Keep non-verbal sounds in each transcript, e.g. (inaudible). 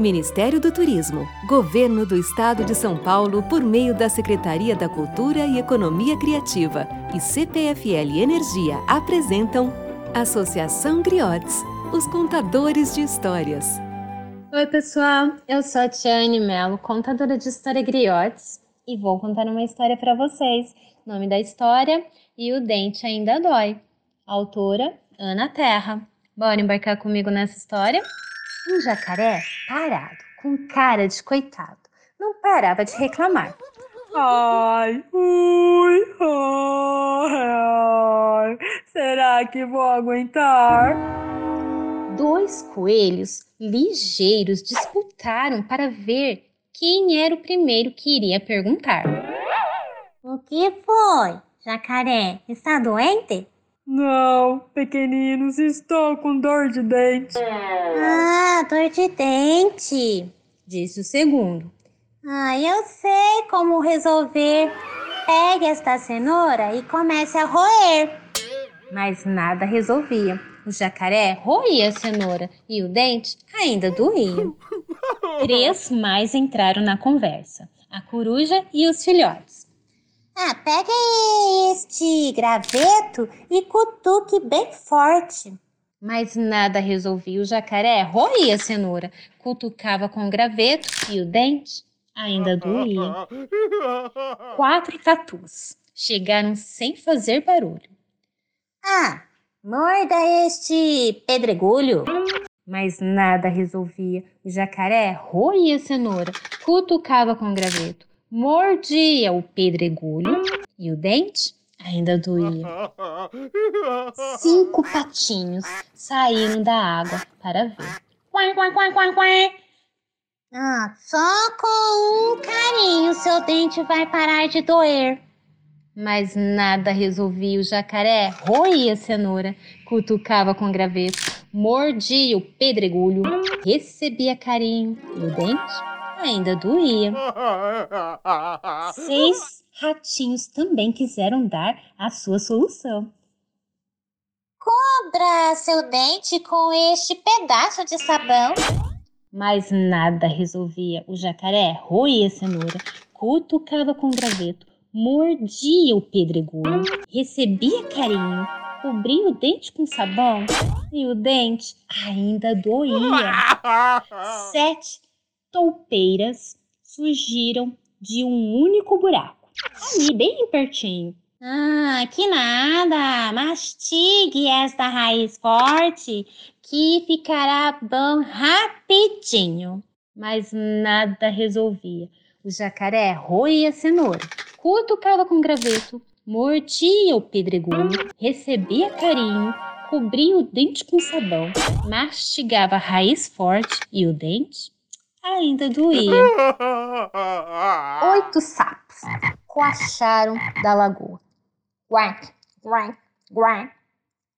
Ministério do Turismo, Governo do Estado de São Paulo por meio da Secretaria da Cultura e Economia Criativa e CPFL Energia apresentam Associação Griotes, os contadores de histórias. Oi, pessoal. Eu sou a Tiane Mello, contadora de história Griotes, e vou contar uma história para vocês. Nome da história e o dente ainda dói. Autora Ana Terra. Bora embarcar comigo nessa história? Um jacaré parado, com cara de coitado, não parava de reclamar. Ai, ui, ai, será que vou aguentar? Dois coelhos ligeiros disputaram para ver quem era o primeiro que iria perguntar. O que foi? Jacaré, está doente? Não, pequeninos, estou com dor de dente. Ah, dor de dente, disse o segundo. Ah, eu sei como resolver. Pegue esta cenoura e comece a roer. Mas nada resolvia. O jacaré roía a cenoura e o dente ainda doía. (laughs) Três mais entraram na conversa: a coruja e os filhotes. Ah, pega este graveto e cutuque bem forte. Mas nada resolvia. O jacaré roía a cenoura, cutucava com o graveto e o dente ainda doía. (laughs) Quatro tatus chegaram sem fazer barulho. Ah, morda este pedregulho. Mas nada resolvia. O jacaré roía a cenoura, cutucava com o graveto, mordia o pedregulho e o dente ainda doía. Cinco patinhos saíram da água para ver. Quai, quai, quai, quai, quai. Ah, só com um carinho seu dente vai parar de doer. Mas nada resolvia. O jacaré roía a cenoura, cutucava com graveto, mordia o pedregulho, recebia carinho e o dente ainda doía. Seis ratinhos também quiseram dar a sua solução. Cobra seu dente com este pedaço de sabão. Mas nada resolvia. O jacaré roía a cenoura, cutucava com graveto, mordia o pedregulho, recebia carinho, cobria o dente com sabão e o dente ainda doía. (laughs) Sete toupeiras surgiram de um único buraco, ali bem pertinho. Ah, que nada! Mastigue esta raiz forte que ficará bom rapidinho. Mas nada resolvia. O jacaré roía a cenoura, cutucava com graveto, mordia o pedregulho, recebia carinho, cobria o dente com sabão, mastigava a raiz forte e o dente ainda doía. Oito sapos coacharam da lagoa. Guac, guac, guac.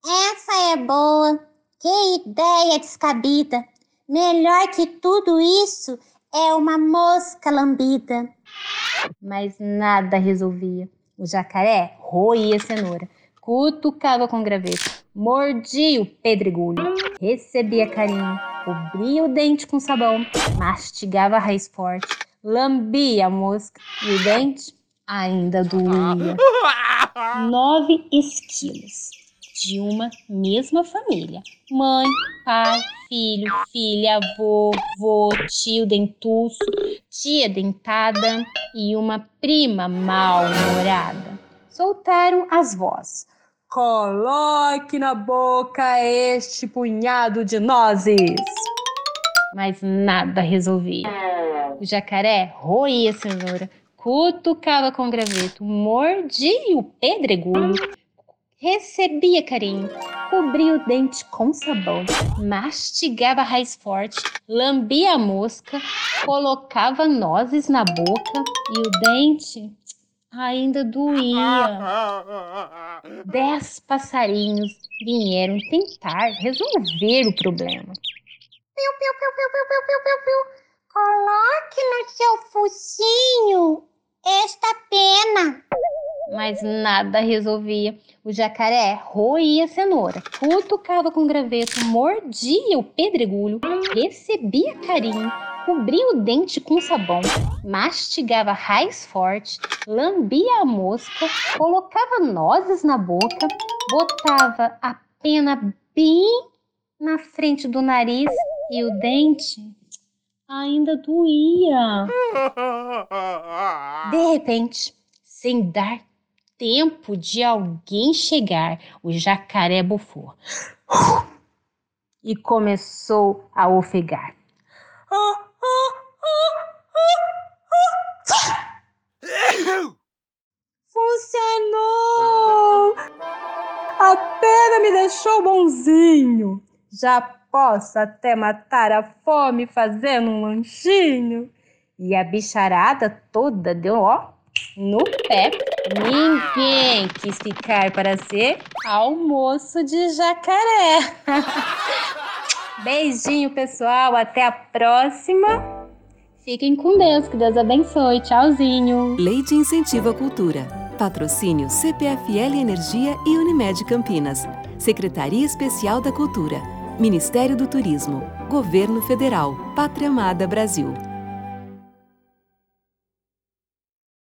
Essa é boa. Que ideia descabida. Melhor que tudo isso é uma mosca lambida. Mas nada resolvia. O jacaré roía a cenoura, cutucava com graveto, mordia o pedregulho, recebia carinho, cobria o dente com sabão, mastigava a raiz forte, lambia a mosca e o dente ainda doía. Nove esquilos de uma mesma família: mãe, pai, filho, filha, avô, vô, tio dentuço, tia dentada e uma prima mal-humorada. Soltaram as vozes. Coloque na boca este punhado de nozes. Mas nada resolvia. O jacaré roía a cenoura, cutucava com graveto, mordia o pedregulho, recebia carinho, cobria o dente com sabão, mastigava a raiz forte, lambia a mosca, colocava nozes na boca e o dente ainda doía. Dez passarinhos vieram tentar resolver o problema. Piu, piu, piu, piu, piu, piu, piu, piu, piu. Coloque no seu focinho esta pena. mas nada resolvia. O jacaré roía a cenoura, cutucava com graveto, mordia o pedregulho, recebia carinho, cobria o dente com sabão, mastigava raiz forte, lambia a mosca, colocava nozes na boca, botava a pena bem na frente do nariz e o dente ainda doía. De repente, sem dar tempo de alguém chegar, o jacaré bufou e começou a ofegar. Funcionou! Pena me deixou bonzinho. Já posso até matar a fome fazendo um lanchinho. E a bicharada toda deu ó no pé. Ninguém quis ficar para ser almoço de jacaré. (laughs) Beijinho, pessoal. Até a próxima. Fiquem com Deus. Que Deus abençoe. Tchauzinho. Lei de Incentivo à Cultura. Patrocínio CPFL Energia e Unimed Campinas. Secretaria Especial da Cultura. Ministério do Turismo. Governo Federal. Pátria Amada Brasil.